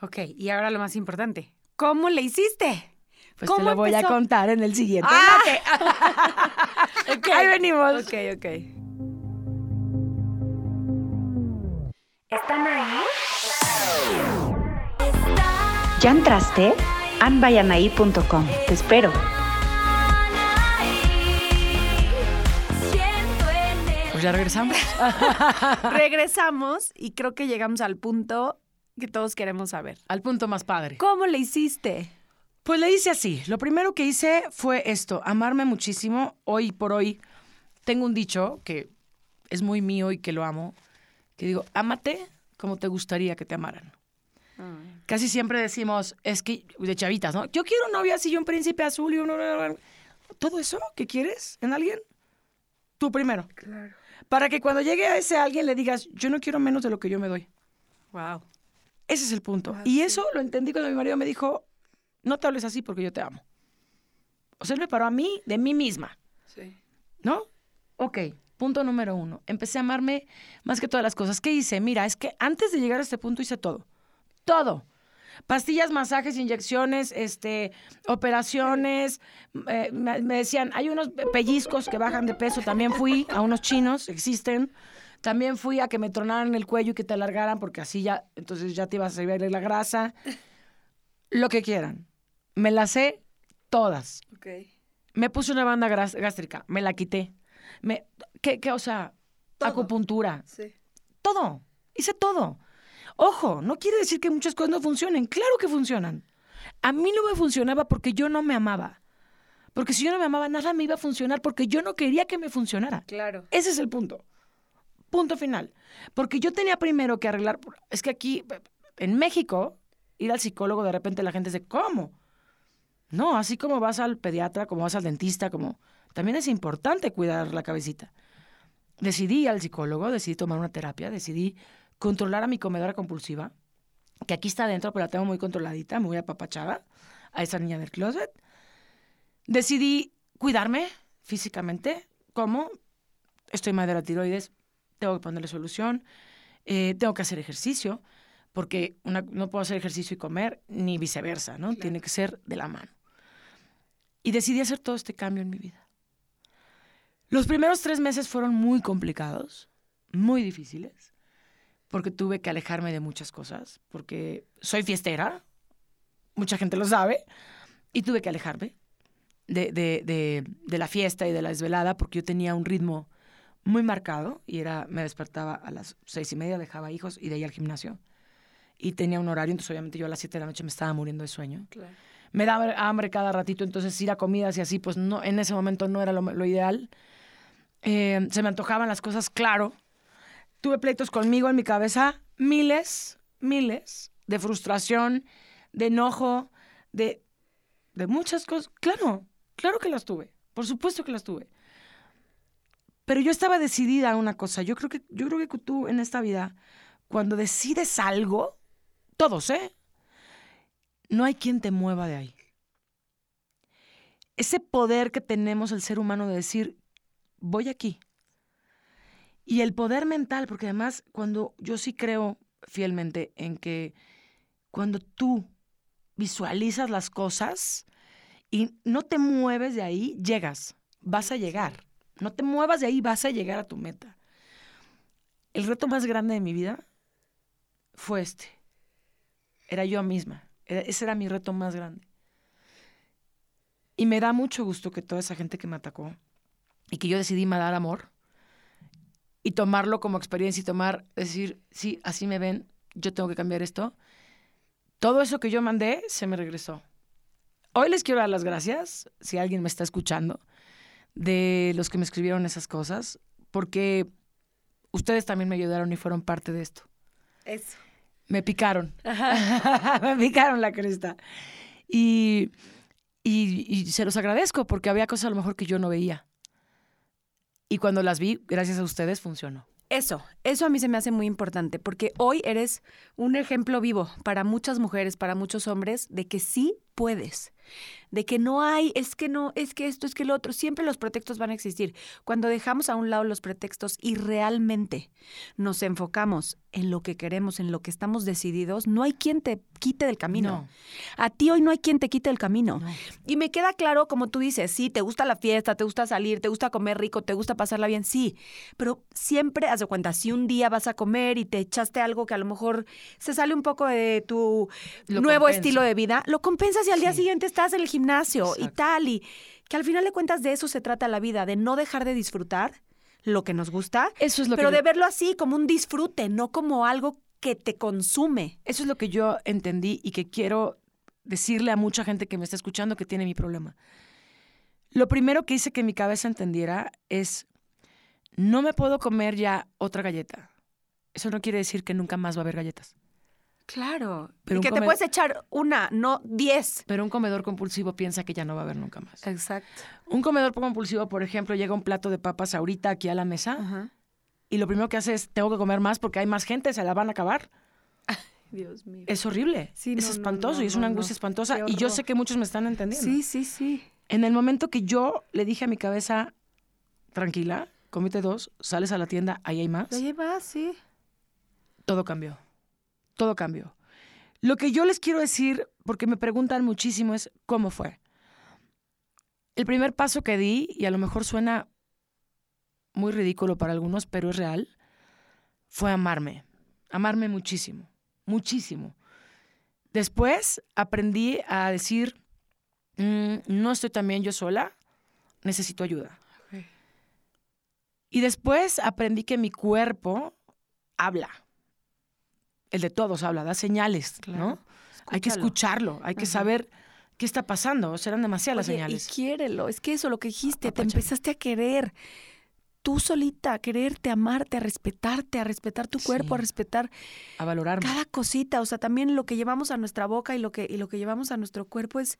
Ok, y ahora lo más importante, ¿cómo le hiciste? Pues ¿Cómo te lo voy empezó? a contar en el siguiente. ¡Ah! [laughs] Ok, Ahí venimos. Ok, ok. ¿Están ahí? ¿Ya entraste? anbayanaí.com. Te espero. Pues ya regresamos. [laughs] Regresamos y creo que llegamos al punto que todos queremos saber. Al punto más padre. ¿Cómo le hiciste? Pues le hice así. Lo primero que hice fue esto, amarme muchísimo. Hoy por hoy tengo un dicho que es muy mío y que lo amo, que digo, ámate como te gustaría que te amaran. Casi siempre decimos, es que, de chavitas, ¿no? Yo quiero novia así y un príncipe azul y un... Todo eso que quieres en alguien, tú primero. Claro. Para que cuando llegue a ese alguien le digas, yo no quiero menos de lo que yo me doy. Wow. Ese es el punto. y eso lo entendí cuando mi marido me dijo, no te hables así porque yo te amo. O sea, él me paró a mí de mí misma, Sí. ¿no? Ok, punto número uno. Empecé a amarme más que todas las cosas. ¿Qué hice? Mira, es que antes de llegar a este punto hice todo. Todo. Pastillas, masajes, inyecciones, este, operaciones. eh, me, me decían, hay unos pellizcos que bajan de peso. También fui a unos chinos, existen. También fui a que me tronaran el cuello y que te alargaran, porque así ya, entonces ya te iba a servir la grasa. Lo que quieran. Me las sé todas. Me puse una banda gástrica, me la quité. Me, ¿qué, qué, o sea, acupuntura, Sí. todo. Hice todo. Ojo, no quiere decir que muchas cosas no funcionen. Claro que funcionan. A mí no me funcionaba porque yo no me amaba. Porque si yo no me amaba, nada me iba a funcionar porque yo no quería que me funcionara. Claro. Ese es el punto. Punto final. Porque yo tenía primero que arreglar. Es que aquí, en México, ir al psicólogo, de repente la gente dice, ¿cómo? No, así como vas al pediatra, como vas al dentista, como. También es importante cuidar la cabecita. Decidí ir al psicólogo, decidí tomar una terapia, decidí controlar a mi comedora compulsiva, que aquí está adentro, pero la tengo muy controladita, muy apapachada, a esa niña del closet. Decidí cuidarme físicamente. ¿Cómo? Estoy mal de la tiroides, tengo que ponerle solución, eh, tengo que hacer ejercicio, porque una- no puedo hacer ejercicio y comer, ni viceversa, ¿no? Claro. Tiene que ser de la mano. Y decidí hacer todo este cambio en mi vida. Los primeros tres meses fueron muy complicados, muy difíciles, porque tuve que alejarme de muchas cosas, porque soy fiestera, mucha gente lo sabe, y tuve que alejarme de, de- de- de la fiesta y de la desvelada, porque yo tenía un ritmo muy marcado y era, me despertaba a las seis y media, dejaba hijos y de ahí al gimnasio. Y tenía un horario, entonces obviamente yo a las siete de la noche me estaba muriendo de sueño. Me daba hambre cada ratito, entonces ir a comidas y así, pues no, en ese momento no era lo, lo ideal. Eh, se me antojaban las cosas, claro. Tuve pleitos conmigo en mi cabeza, miles, miles de frustración, de enojo, de, de muchas cosas. Claro, claro que las tuve, por supuesto que las tuve. Pero yo estaba decidida a una cosa. Yo creo que, yo creo que tú en esta vida, cuando decides algo, todos, ¿eh? No hay quien te mueva de ahí. Ese poder que tenemos el ser humano de decir, voy aquí. Y el poder mental, porque además cuando yo sí creo fielmente en que cuando tú visualizas las cosas y no te mueves de ahí, llegas, vas a llegar. No te muevas de ahí, vas a llegar a tu meta. El reto más grande de mi vida fue este. Era yo misma. Era- ese era mi reto más grande. Y me da mucho gusto que toda esa gente que me atacó y que yo decidí dar amor y tomarlo como experiencia y tomar, decir, sí, así me ven, yo tengo que cambiar esto. Todo eso que yo mandé se me regresó. Hoy les quiero dar las gracias, si alguien me está escuchando, de los que me escribieron esas cosas, porque ustedes también me ayudaron y fueron parte de esto. Eso. Me picaron. [laughs] me picaron la cresta. Y, y, y se los agradezco porque había cosas a lo mejor que yo no veía. Y cuando las vi, gracias a ustedes, funcionó. Eso, eso a mí se me hace muy importante, porque hoy eres un ejemplo vivo para muchas mujeres, para muchos hombres, de que sí puedes, de que no hay, es que no, es que esto, es que lo otro, siempre los pretextos van a existir. Cuando dejamos a un lado los pretextos y realmente nos enfocamos en lo que queremos, en lo que estamos decididos, no hay quien te quite del camino. No. A ti hoy no hay quien te quite el camino. No. Y me queda claro, como tú dices, sí, te gusta la fiesta, te gusta salir, te gusta comer rico, te gusta pasarla bien, sí. Pero siempre, haz de cuenta, si un día vas a comer y te echaste algo que a lo mejor se sale un poco de tu Lo nuevo estilo de vida, lo compensas y al día siguiente estás en el gimnasio y tal. Y que al final de cuentas de eso se trata la vida, de no dejar de disfrutar lo que nos gusta, Eso es lo pero que de yo- verlo así, como un disfrute, no como algo que te consume. Eso es lo que yo entendí y que quiero decirle a mucha gente que me está escuchando que tiene mi problema. Lo primero que hice que mi cabeza entendiera es, no me puedo comer ya otra galleta. Eso no quiere decir que nunca más va a haber galletas. Claro. Pero y que te puedes echar una, no diez. Pero un comedor compulsivo piensa que ya no va a haber nunca más. Exacto. Un comedor compulsivo, por ejemplo, llega un plato de papas ahorita aquí a la mesa y lo primero que hace es, tengo que comer más porque hay más gente, se la van a acabar. Dios mío. Es horrible. Sí, es no, espantoso no, y es una angustia espantosa. Y yo sé que muchos me están entendiendo. Sí, sí, sí. En el momento que yo le dije a mi cabeza, tranquila, comite dos, sales a la tienda, ahí hay más, Lo llevas, sí. todo cambió. Todo cambió. Lo que yo les quiero decir, porque me preguntan muchísimo, es cómo fue. El primer paso que di, y a lo mejor suena muy ridículo para algunos, pero es real, fue amarme. Amarme muchísimo, muchísimo. Después aprendí a decir, "Mm, no estoy tan bien yo sola, necesito ayuda. Y después aprendí que mi cuerpo habla. El de todos habla, da señales, ¿no? Hay que escucharlo, hay que Ajá. saber qué está pasando. Eran demasiadas Oye, señales. Y quiérelo. Es que eso, lo que dijiste, te empezaste a querer. Tú solita, a quererte, a amarte, a respetarte, a respetar tu cuerpo, a respetar A valorarme. cada cosita. O sea, también lo que llevamos a nuestra boca y lo que, y lo que llevamos a nuestro cuerpo es.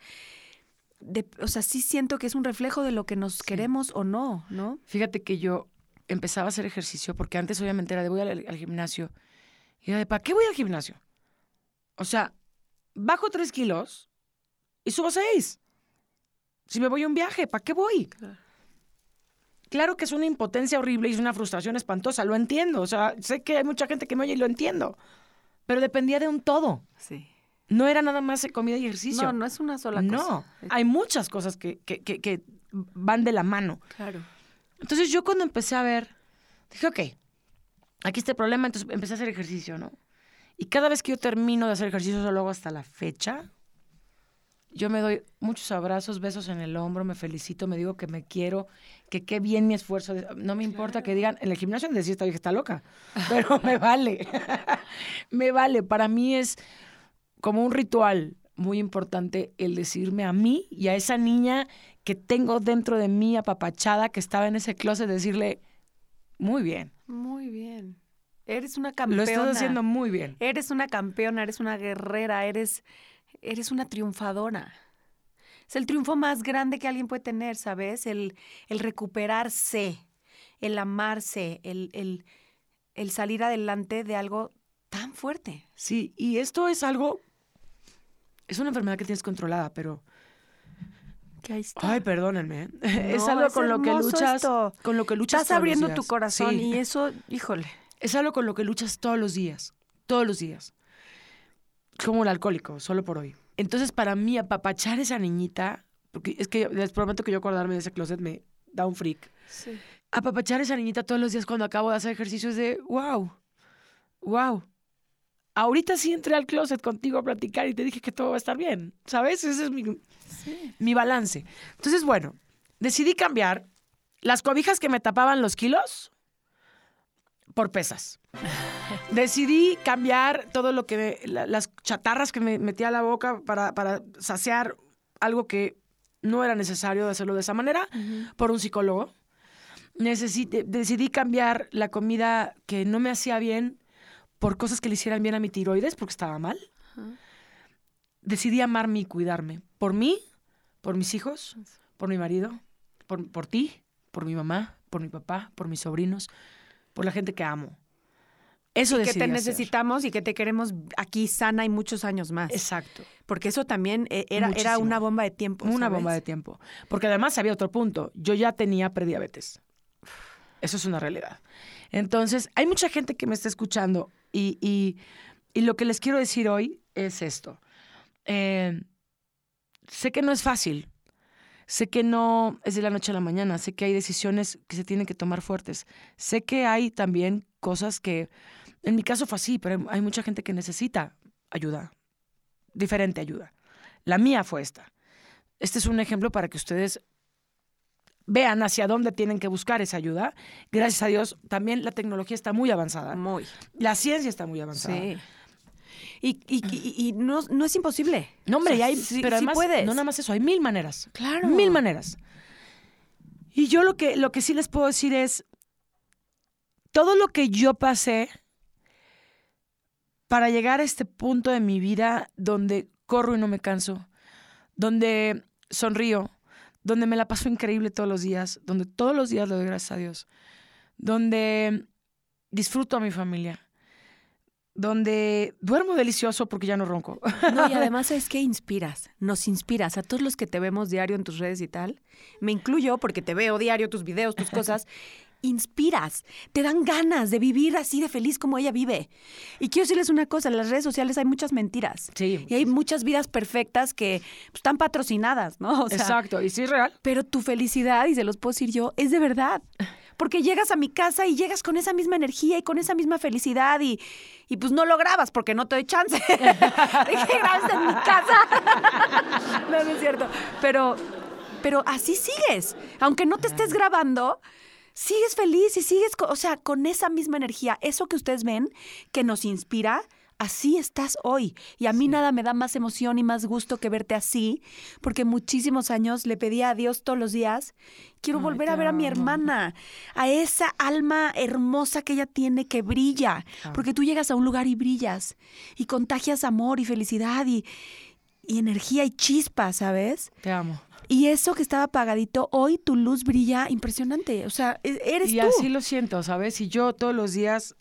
de- o sea, sí siento que es un reflejo de lo que nos queremos o no, ¿no? Fíjate que yo empezaba a hacer ejercicio porque antes obviamente era de voy al, al gimnasio. Y de, ¿para qué voy al gimnasio? O sea, bajo tres kilos y subo seis. Si me voy a un viaje, ¿para qué voy? Claro que es una impotencia horrible y es una frustración espantosa, lo entiendo. O sea, sé que hay mucha gente que me oye y lo entiendo. pero dependía de un todo. Sí. No era nada más comida y ejercicio. No, no es una sola No, cosa. hay muchas cosas que, que- que- que van de la mano. Claro. Entonces yo cuando empecé a ver, dije, ok, aquí está el problema, entonces empecé a hacer ejercicio, ¿no? Y cada vez que yo termino de hacer ejercicio, eso lo hago hasta la fecha, yo me doy muchos abrazos, besos en el hombro, me felicito, me digo que me quiero, que qué bien mi esfuerzo. No me importa que digan, en el gimnasio han de decir, esta vieja está loca, pero me vale, [laughs] me vale. Para mí es como un ritual muy importante el decirme a mí y a esa niña que tengo dentro de mí apapachada, que estaba en ese closet, decirle, muy bien, Muy bien. Eres una campeona. lo estás haciendo muy bien. Eres una campeona, eres una guerrera, eres, eres una triunfadora. Es el triunfo más grande que alguien puede tener, ¿sabes? El, el recuperarse, el amarse, el, el, el salir adelante de algo tan fuerte. Sí, y esto es algo, es una enfermedad que tienes controlada, pero, Que ahí está. ay, perdónenme, ¿eh? [laughs] es No, algo es con lo que luchas, esto. con lo que luchas Estás todos los abriendo tu corazón Sí. y eso, híjole. Es algo con lo que luchas todos los días, todos los días. Como el alcohólico, solo por hoy. Entonces, para mí, apapachar a esa niñita, porque es que les prometo que yo acordarme de ese closet me da un freak. Sí. Apapachar a esa niñita todos los días cuando acabo de hacer ejercicio es de, wow, wow. Ahorita sí entré al closet contigo a platicar y te dije que todo va a estar bien, ¿sabes? Ese es mi, mi balance. Entonces, bueno, decidí cambiar las cobijas que me tapaban los kilos por pesas. [laughs] Decidí cambiar todo lo que, la- las chatarras que me metía a la boca para, para saciar algo que no era necesario hacerlo de esa manera por un psicólogo. Necesité- decidí cambiar la comida que no me hacía bien por cosas que le hicieran bien a mi tiroides porque estaba mal. Decidí amarme y cuidarme. Por mí, por mis hijos, por mi marido, por, por ti, por mi mamá, por mi papá, por mis sobrinos, por la gente que amo. Eso que decidí te hacer. necesitamos y que te queremos aquí sana y muchos años más. Exacto. Porque eso también eh, era, era una bomba de tiempo. Una ¿sabes? bomba de tiempo. Porque además había otro punto. Yo ya tenía prediabetes. Eso es una realidad. Entonces, hay mucha gente que me está escuchando y, y- y lo que les quiero decir hoy es esto. Eh, sé que no es fácil. Sé que no es de la noche a la mañana. Sé que hay decisiones que se tienen que tomar fuertes. Sé que hay también cosas que, en mi caso fue así, pero hay- hay mucha gente que necesita ayuda, diferente ayuda. La mía fue esta. Este es un ejemplo para que ustedes vean hacia dónde tienen que buscar esa ayuda. Gracias a Dios, también la tecnología está muy avanzada. Muy. La ciencia está muy avanzada. Sí. Y, y- y- y no, no es imposible. No, hombre, O y sea, hay, sí- pero sí puedes. no nada más eso, hay mil maneras. Claro. Mil maneras. Y yo lo que, lo que sí les puedo decir es, todo lo que yo pasé para llegar a este punto de mi vida donde corro y no me canso, donde sonrío, donde me la paso increíble todos los días, donde todos los días le doy gracias a Dios, donde disfruto a mi familia, donde duermo delicioso porque ya no ronco. No, y [laughs] además es que inspiras, nos inspiras a todos los que te vemos diario en tus redes y tal. Me incluyo porque te veo diario tus videos, tus cosas. Inspiras, te dan ganas de vivir así de feliz como ella vive. Y quiero decirles una cosa, en las redes sociales hay muchas mentiras. Sí, Y hay muchas vidas perfectas que pues, están patrocinadas, ¿no? O sea, Exacto, y sí es real. Pero tu felicidad, y se los puedo decir yo, es de verdad. Porque llegas a mi casa y llegas con esa misma energía y con esa misma felicidad y, y pues no lo grabas porque no te doy chance. [laughs] Dije, grabas en mi casa. [laughs] no, no es cierto. Pero, pero así sigues. Aunque no te estés grabando, sigues feliz y sigues, o sea, con esa misma energía. Eso que ustedes ven que nos inspira, así estás hoy. Y a mí nada me da más emoción y más gusto que verte así, porque muchísimos años le pedía a Dios todos los días, quiero volver a ver a mi hermana, a esa alma hermosa que ella tiene que brilla, porque tú llegas a un lugar y brillas y contagias amor y felicidad y, y energía y chispa, ¿sabes? Te amo. Y eso que estaba apagadito, hoy tu luz brilla impresionante. O sea, e- eres y tú. así lo siento, ¿sabes? Y yo todos los días,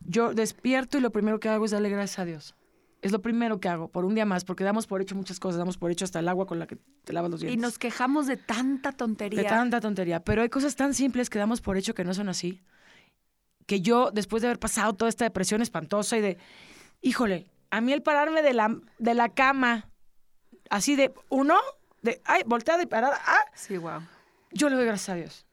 yo despierto y lo primero que hago es darle gracias a Dios. Es lo primero que hago, por un día más, porque damos por hecho muchas cosas, damos por hecho hasta el agua con la que te lavas los Y dientes. nos quejamos de tanta tontería. De tanta tontería. Pero hay cosas tan simples que damos por hecho que no son así. Que yo, después de haber pasado toda esta depresión espantosa y de híjole, a mí el pararme de la, de la cama, así de uno, de, ay, volteada y parada, ah, Sí, wow. yo le doy gracias a Dios.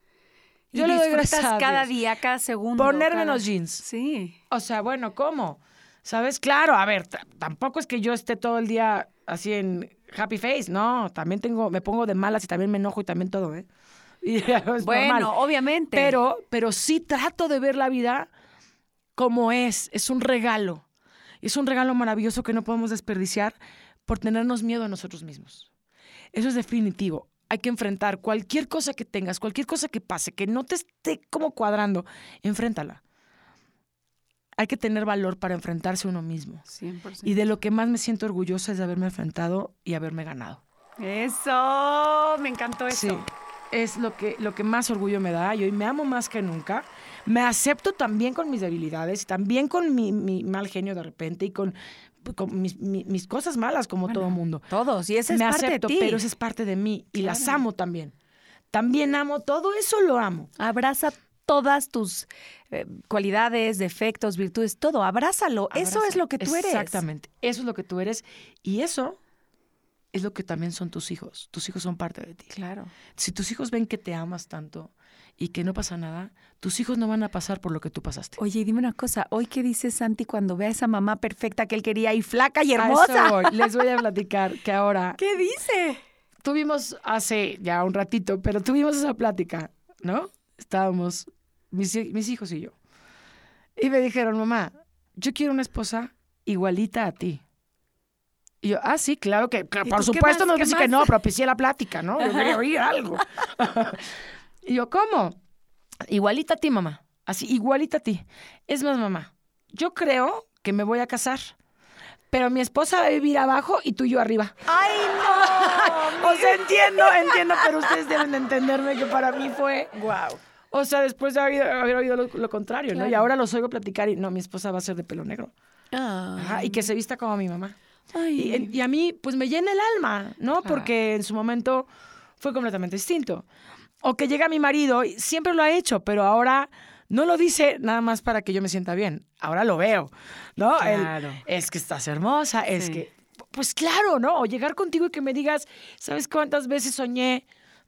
Y Yo le doy gracias a cada Dios. día, cada segundo. Ponerme cada- los jeans. Sí. O sea, bueno, ¿cómo? ¿Sabes? Claro, a ver, tampoco es que yo esté todo el día así en happy face, no, también tengo, me pongo de malas y también me enojo y también todo, ¿eh? [laughs] Y es Bueno, normal. obviamente. Pero, pero sí trato de ver la vida como es, es un regalo. Es un regalo maravilloso que no podemos desperdiciar por tenernos miedo a nosotros mismos. Eso es definitivo. Hay que enfrentar cualquier cosa que tengas, cualquier cosa que pase, que no te esté como cuadrando, enfréntala. Hay que tener valor para enfrentarse a uno mismo. 100%. Y de lo que más me siento orgullosa es de haberme enfrentado y haberme ganado. Eso, me encantó eso. Sí, es lo que, lo que más orgullo me da y hoy me amo más que nunca. Me acepto también con mis debilidades y también con mi, mi mal genio de repente y con, mis, mi- mis cosas malas como todo mundo. Todos, y esa es me parte acepto, de ti. pero esa es parte de mí y las amo también. También amo, todo eso lo amo. Abraza todas tus eh, cualidades, defectos, virtudes, todo. Abrázalo. Eso es lo que tú eres. Exactamente, eso es lo que tú eres y eso es lo que también son tus hijos. Tus hijos son parte de ti. Claro. Si tus hijos ven que te amas tanto y que no pasa nada, tus hijos no van a pasar por lo que tú pasaste. Oye, y dime una cosa. Hoy, ¿qué dice Santi cuando ve a esa mamá perfecta que él quería y flaca y hermosa? voy. [laughs] Les voy a platicar que ahora ¿Qué dice? tuvimos hace ya un ratito, pero tuvimos esa plática, ¿no? Estábamos mis, mis hijos y yo. Y me dijeron, mamá, yo quiero una esposa igualita a ti. Y yo, ah, sí, claro que, que ¿Y por supuesto, más? no ¿Qué decir que no, propicié la plática, ¿no? Yo quería oír algo. [laughs] y yo, ¿cómo? Igualita a ti, mamá. Así, igualita a ti. Es más, mamá, yo creo que me voy a casar. Pero mi esposa va a vivir abajo y tú y yo arriba. ¡Ay, no! [laughs] O sea, entiendo, entiendo, pero ustedes deben de entenderme que para mí fue, ¡Wow! o sea, después de haber, haber oído lo, lo contrario, ¿no? Y ahora los oigo platicar y no, mi esposa va a ser de pelo negro. Ajá, y que se vista como mi mamá. Y, y a mí, pues me llena el alma, ¿no? Porque en su momento fue completamente distinto. O que llega mi marido, y siempre lo ha hecho, pero ahora no lo dice nada más para que yo me sienta bien. Ahora lo veo, ¿no? El, Claro. es que estás hermosa, es Sí. que. Pues claro, ¿no? O llegar contigo y que me digas, ¿sabes cuántas veces soñé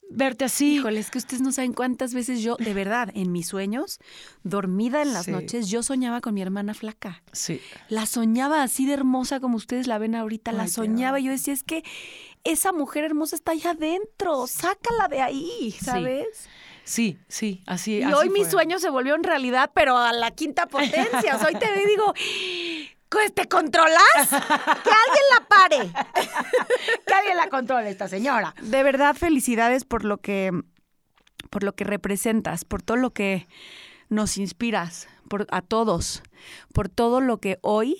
verte así? Híjole, es que ustedes no saben cuántas veces yo, de verdad, en mis sueños, dormida en las Sí. noches, yo soñaba con mi hermana flaca. Sí. La soñaba así de hermosa como ustedes la ven ahorita, la Ay, soñaba. y Yo decía, es que esa mujer hermosa está allá adentro, sácala de ahí, ¿sabes? Sí, sí, así Y así hoy mi fue. sueño se volvió en realidad, pero a la quinta potencia. Hoy te digo, "¿Pues, ¿te controlas? Que alguien la pare. Que alguien la controle, esta señora. De verdad, felicidades por lo que, por lo que representas, por todo lo que nos inspiras, por, a todos, por todo lo que hoy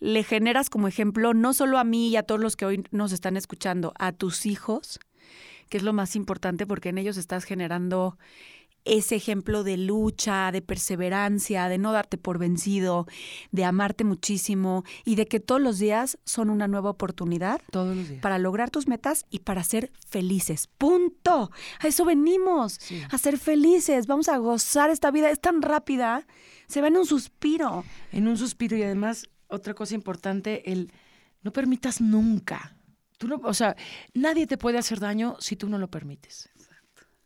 le generas como ejemplo, no solo a mí y a todos los que hoy nos están escuchando, a tus hijos, que es lo más importante porque en ellos estás generando ese ejemplo de lucha, de perseverancia, de no darte por vencido, de amarte muchísimo y de que todos los días son una nueva oportunidad Todos los días. para lograr tus metas y para ser felices. Punto. A eso venimos, Sí. a ser felices. Vamos a gozar esta vida. Es tan rápida. Se va en un suspiro. En un suspiro y además, otra cosa importante, el no permitas nunca. Tú no, o sea, nadie te puede hacer daño si tú no lo permites.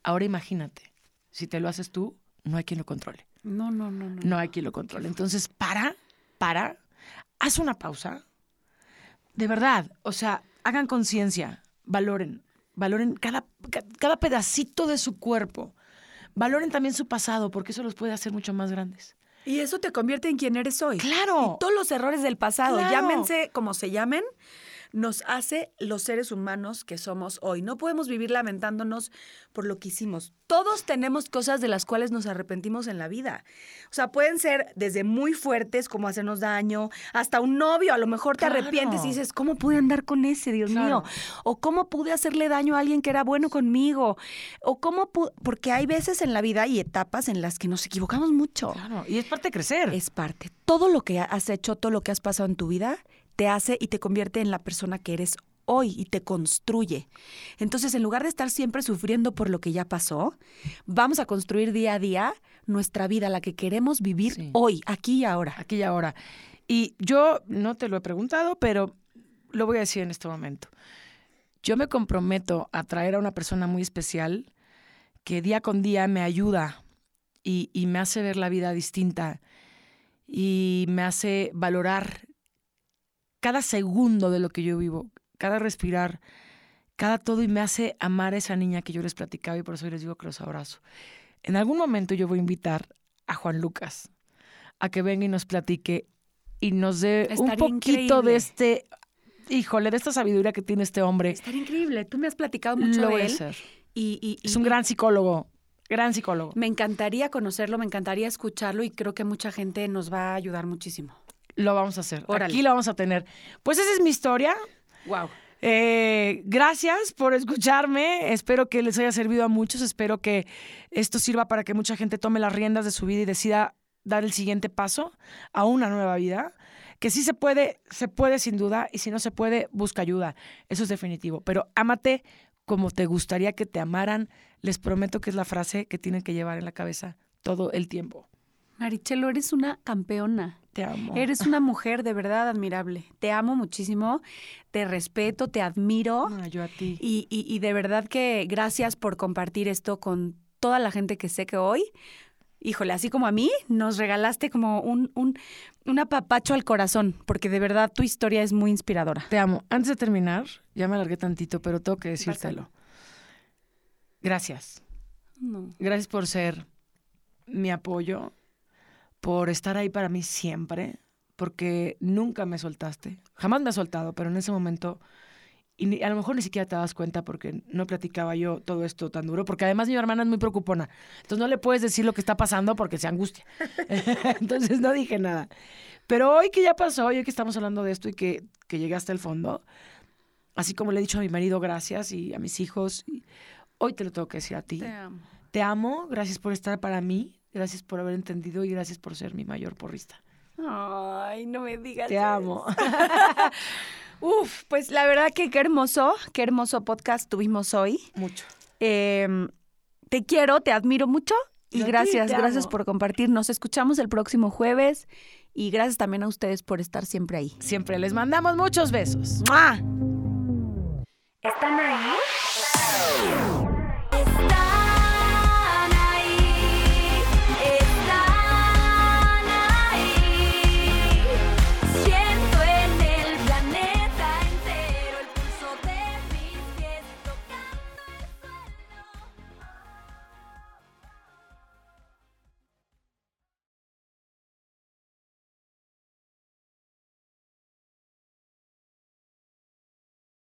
Ahora imagínate, si te lo haces tú, no hay quien lo controle. No, no, no, no. No hay quien lo controle. Entonces, para, para, haz una pausa. De verdad, o sea, hagan conciencia, valoren, valoren cada, ca- cada pedacito de su cuerpo. Valoren también su pasado, porque eso los puede hacer mucho más grandes. Y eso te convierte en quien eres hoy. ¡Claro! Y todos los errores del pasado, Claro. llámense como se llamen, nos hace los seres humanos que somos hoy. No podemos vivir lamentándonos por lo que hicimos. Todos tenemos cosas de las cuales nos arrepentimos en la vida. O sea, pueden ser desde muy fuertes, como hacernos daño, hasta un novio. A lo mejor te Claro. arrepientes y dices, ¿cómo pude andar con ese, Dios Claro. mío? O cómo pude hacerle daño a alguien que era bueno conmigo. O cómo pu- porque hay veces en la vida y etapas en las que nos equivocamos mucho. Claro, y es parte de crecer. Es parte. Todo lo que has hecho, todo lo que has pasado en tu vida, te hace y te convierte en la persona que eres hoy y te construye. Entonces, en lugar de estar siempre sufriendo por lo que ya pasó, vamos a construir día a día nuestra vida, la que queremos vivir Sí. hoy, aquí y ahora. aquí y ahora. Y yo no te lo he preguntado, pero lo voy a decir en este momento. Yo me comprometo a traer a una persona muy especial que día con día me ayuda y, y me hace ver la vida distinta y me hace valorar cada segundo de lo que yo vivo, cada respirar, cada todo y me hace amar a esa niña que yo les platicaba y por eso les digo que los abrazo. En algún momento yo voy a invitar a Juan Lucas a que venga y nos platique y nos dé un poquito increíble. de este, híjole, de esta sabiduría que tiene este hombre. Estaría increíble. Tú me has platicado mucho Lo de él. hacer. Y, y- Es y- un gran psicólogo, gran psicólogo. Me encantaría conocerlo, me encantaría escucharlo y creo que mucha gente nos va a ayudar muchísimo. Lo vamos a hacer. Órale. Aquí lo vamos a tener. Pues esa es mi historia. Wow. Eh, gracias por escucharme. Espero que les haya servido a muchos. Espero que esto sirva para que mucha gente tome las riendas de su vida y decida dar el siguiente paso a una nueva vida. Que sí se puede, se puede sin duda, y si no se puede, busca ayuda. Eso es definitivo. Pero ámate como te gustaría que te amaran. Les prometo que es la frase que tienen que llevar en la cabeza todo el tiempo. Marichelo, eres una campeona. Te amo. Eres una mujer de verdad admirable. Te amo muchísimo, te respeto, te admiro. Ah, yo a ti. Y, y- y de verdad que gracias por compartir esto con toda la gente que sé que hoy, híjole, así como a mí, nos regalaste como un, un, un apapacho al corazón, porque de verdad tu historia es muy inspiradora. Te amo. Antes de terminar, ya me alargué tantito, pero tengo que decírtelo. Gracias. No. Gracias por ser mi apoyo, por estar ahí para mí siempre, porque nunca me soltaste. Jamás me has soltado, pero en ese momento, y a lo mejor ni siquiera te das cuenta porque no platicaba yo todo esto tan duro, porque además mi hermana es muy preocupona. Entonces no le puedes decir lo que está pasando porque se angustia. [laughs] [laughs] Entonces no dije nada. Pero hoy que ya pasó, hoy que estamos hablando de esto y que, que llegué hasta el fondo, así como le he dicho a mi marido gracias y a mis hijos, hoy te lo tengo que decir a ti. Te amo. Te amo, gracias por estar para mí, gracias por haber entendido y gracias por ser mi mayor porrista. Ay, no me digas. Te eso. amo. [laughs] [laughs] Uf, pues la verdad que qué hermoso, qué hermoso podcast tuvimos hoy. Mucho. Eh, te quiero, te admiro mucho y Yo gracias, gracias amo. por compartir. Nos escuchamos el próximo jueves y gracias también a ustedes por estar siempre ahí. Siempre les mandamos muchos besos. ¡Mua! ¿Están ahí?